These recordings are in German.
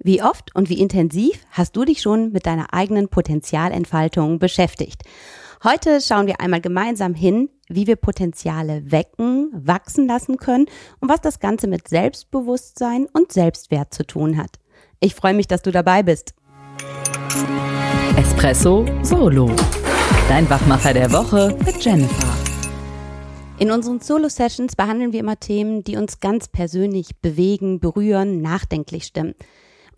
Wie oft und wie intensiv hast du dich schon mit deiner eigenen Potenzialentfaltung beschäftigt? Heute schauen wir einmal gemeinsam hin, wie wir Potenziale wecken, wachsen lassen können und was das Ganze mit Selbstbewusstsein und Selbstwert zu tun hat. Ich freue mich, dass du dabei bist. Espresso Solo. Dein Wachmacher der Woche mit Jennifer. In unseren Solo-Sessions behandeln wir immer Themen, die uns ganz persönlich bewegen, berühren, nachdenklich stimmen.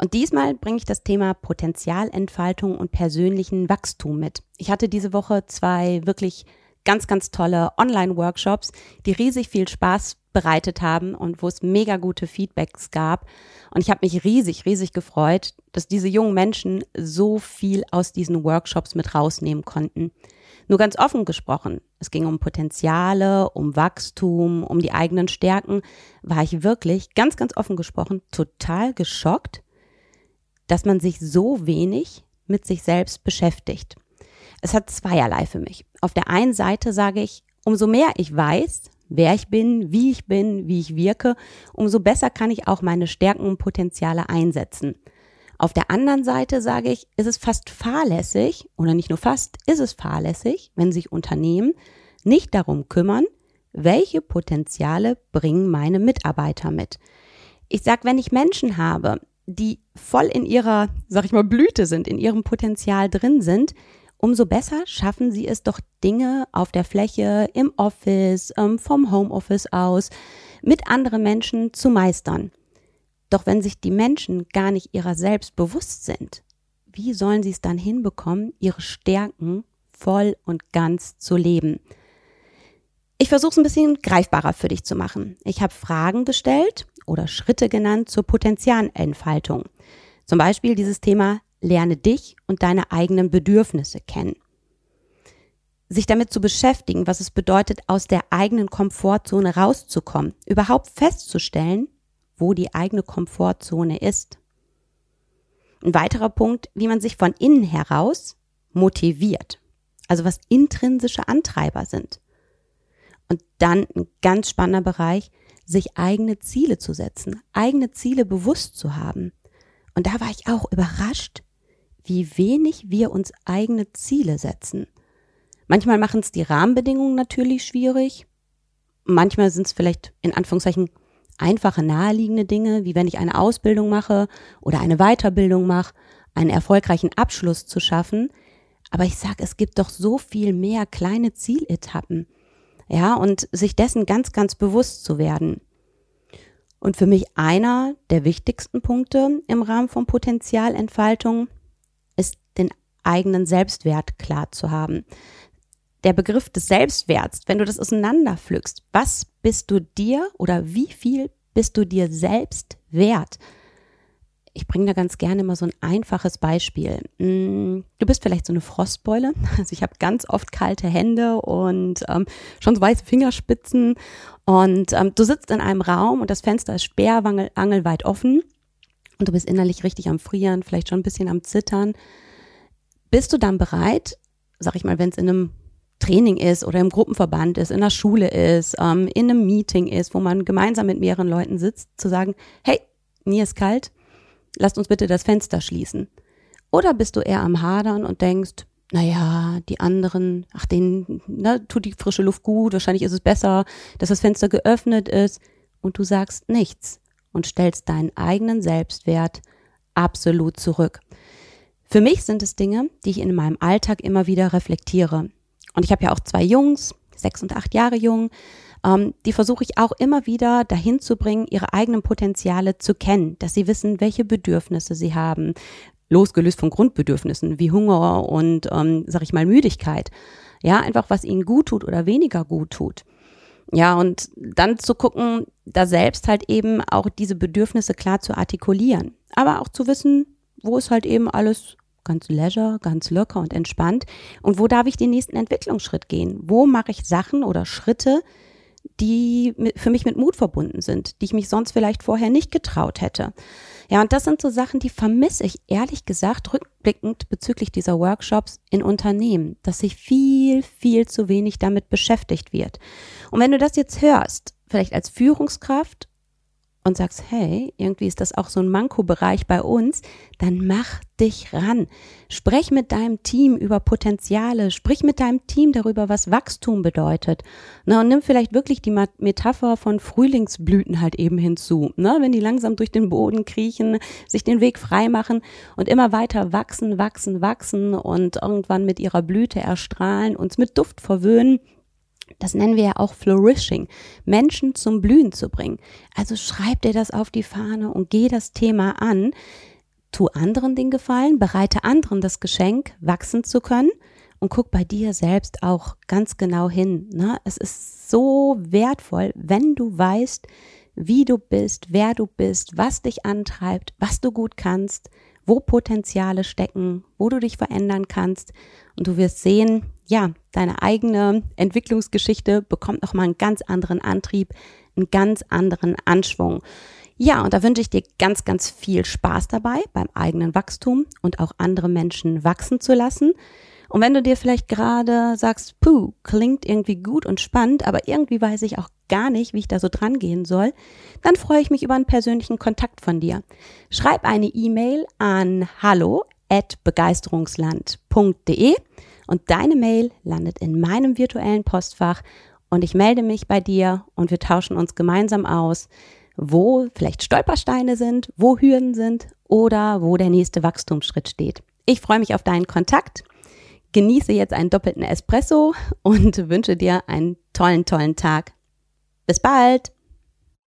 Und diesmal bringe ich das Thema Potenzialentfaltung und persönlichen Wachstum mit. Ich hatte diese Woche zwei wirklich ganz, ganz tolle Online-Workshops, die riesig viel Spaß bereitet haben und wo es mega gute Feedbacks gab. Und ich habe mich riesig, riesig gefreut, dass diese jungen Menschen so viel aus diesen Workshops mit rausnehmen konnten. Nur ganz offen gesprochen, es ging um Potenziale, um Wachstum, um die eigenen Stärken, war ich wirklich, ganz, ganz offen gesprochen, total geschockt, dass man sich so wenig mit sich selbst beschäftigt. Es hat zweierlei für mich. Auf der einen Seite sage ich, umso mehr ich weiß, wer ich bin, wie ich bin, wie ich wirke, umso besser kann ich auch meine Stärken und Potenziale einsetzen. Auf der anderen Seite sage ich, ist es fast fahrlässig, oder nicht nur fast, ist es fahrlässig, wenn sich Unternehmen nicht darum kümmern, welche Potenziale bringen meine Mitarbeiter mit. Ich sage, wenn ich Menschen habe, die voll in ihrer, sag ich mal, Blüte sind, in ihrem Potenzial drin sind, umso besser schaffen sie es doch Dinge auf der Fläche, im Office, ähm, vom Homeoffice aus, mit anderen Menschen zu meistern. Doch wenn sich die Menschen gar nicht ihrer selbst bewusst sind, wie sollen sie es dann hinbekommen, ihre Stärken voll und ganz zu leben? Ich versuche es ein bisschen greifbarer für dich zu machen. Ich habe Fragen gestellt oder Schritte genannt zur Potenzialentfaltung. Zum Beispiel dieses Thema Lerne dich und deine eigenen Bedürfnisse kennen. Sich damit zu beschäftigen, was es bedeutet, aus der eigenen Komfortzone rauszukommen, überhaupt festzustellen, wo die eigene Komfortzone ist. Ein weiterer Punkt, wie man sich von innen heraus motiviert, also was intrinsische Antreiber sind. Und dann ein ganz spannender Bereich, sich eigene Ziele zu setzen, eigene Ziele bewusst zu haben. Und da war ich auch überrascht, wie wenig wir uns eigene Ziele setzen. Manchmal machen es die Rahmenbedingungen natürlich schwierig. Manchmal sind es vielleicht in Anführungszeichen einfache, naheliegende Dinge, wie wenn ich eine Ausbildung mache oder eine Weiterbildung mache, einen erfolgreichen Abschluss zu schaffen. Aber ich sage, es gibt doch so viel mehr kleine Zieletappen, ja, und sich dessen ganz, ganz bewusst zu werden. Und für mich einer der wichtigsten Punkte im Rahmen von Potenzialentfaltung ist den eigenen Selbstwert klar zu haben. Der Begriff des Selbstwerts, wenn du das auseinanderpflückst, was bist du dir oder wie viel bist du dir selbst wert? Ich bringe da ganz gerne immer so ein einfaches Beispiel. Mm, du bist vielleicht so eine Frostbeule. Also ich habe ganz oft kalte Hände und ähm, schon so weiße Fingerspitzen. Und ähm, du sitzt in einem Raum und das Fenster ist sperrangelweit offen. Und du bist innerlich richtig am Frieren, vielleicht schon ein bisschen am Zittern. Bist du dann bereit, sag ich mal, wenn es in einem Training ist oder im Gruppenverband ist, in der Schule ist, ähm, in einem Meeting ist, wo man gemeinsam mit mehreren Leuten sitzt, zu sagen, hey, mir ist kalt, lasst uns bitte das Fenster schließen. Oder bist du eher am Hadern und denkst, naja, die anderen, ach, denen ne, tut die frische Luft gut, wahrscheinlich ist es besser, dass das Fenster geöffnet ist und du sagst nichts und stellst deinen eigenen Selbstwert absolut zurück. Für mich sind es Dinge, die ich in meinem Alltag immer wieder reflektiere. Und ich habe ja auch zwei Jungs, sechs und acht Jahre jung, ähm, die versuche ich auch immer wieder dahin zu bringen, ihre eigenen Potenziale zu kennen, dass sie wissen, welche Bedürfnisse sie haben, losgelöst von Grundbedürfnissen wie Hunger und, ähm, sag ich mal, Müdigkeit. Ja, einfach was ihnen gut tut oder weniger gut tut. Ja, und dann zu gucken, da selbst halt eben auch diese Bedürfnisse klar zu artikulieren, aber auch zu wissen, wo ist halt eben alles ganz leisure, ganz locker und entspannt und wo darf ich den nächsten Entwicklungsschritt gehen? Wo mache ich Sachen oder Schritte, die für mich mit Mut verbunden sind, die ich mich sonst vielleicht vorher nicht getraut hätte. Ja, und das sind so Sachen, die vermisse ich ehrlich gesagt rückblickend bezüglich dieser Workshops in Unternehmen, dass sich viel, viel zu wenig damit beschäftigt wird. Und wenn du das jetzt hörst, vielleicht als Führungskraft und sagst, hey, irgendwie ist das auch so ein Manko-Bereich bei uns, dann mach dich ran. Sprech mit deinem Team über Potenziale, sprich mit deinem Team darüber, was Wachstum bedeutet. Na, und nimm vielleicht wirklich die Metapher von Frühlingsblüten halt eben hinzu. Ne? Wenn die langsam durch den Boden kriechen, sich den Weg frei machen und immer weiter wachsen, wachsen, wachsen und irgendwann mit ihrer Blüte erstrahlen, uns mit Duft verwöhnen, das nennen wir ja auch Flourishing, Menschen zum Blühen zu bringen. Also schreib dir das auf die Fahne und geh das Thema an. Tu anderen den Gefallen, bereite anderen das Geschenk, wachsen zu können und guck bei dir selbst auch ganz genau hin. Ne? Es ist so wertvoll, wenn du weißt, wie du bist, wer du bist, was dich antreibt, was du gut kannst, wo Potenziale stecken, wo du dich verändern kannst. Und du wirst sehen, ja, deine eigene Entwicklungsgeschichte bekommt nochmal einen ganz anderen Antrieb, einen ganz anderen Anschwung. Ja, und da wünsche ich dir ganz, ganz viel Spaß dabei beim eigenen Wachstum und auch andere Menschen wachsen zu lassen. Und wenn du dir vielleicht gerade sagst, puh, klingt irgendwie gut und spannend, aber irgendwie weiß ich auch gar nicht, wie ich da so dran gehen soll, dann freue ich mich über einen persönlichen Kontakt von dir. Schreib eine E-Mail an hallo at begeisterungsland.de und deine Mail landet in meinem virtuellen Postfach und ich melde mich bei dir und wir tauschen uns gemeinsam aus, wo vielleicht Stolpersteine sind, wo Hürden sind oder wo der nächste Wachstumsschritt steht. Ich freue mich auf deinen Kontakt, genieße jetzt einen doppelten Espresso und wünsche dir einen tollen, tollen Tag. Bis bald!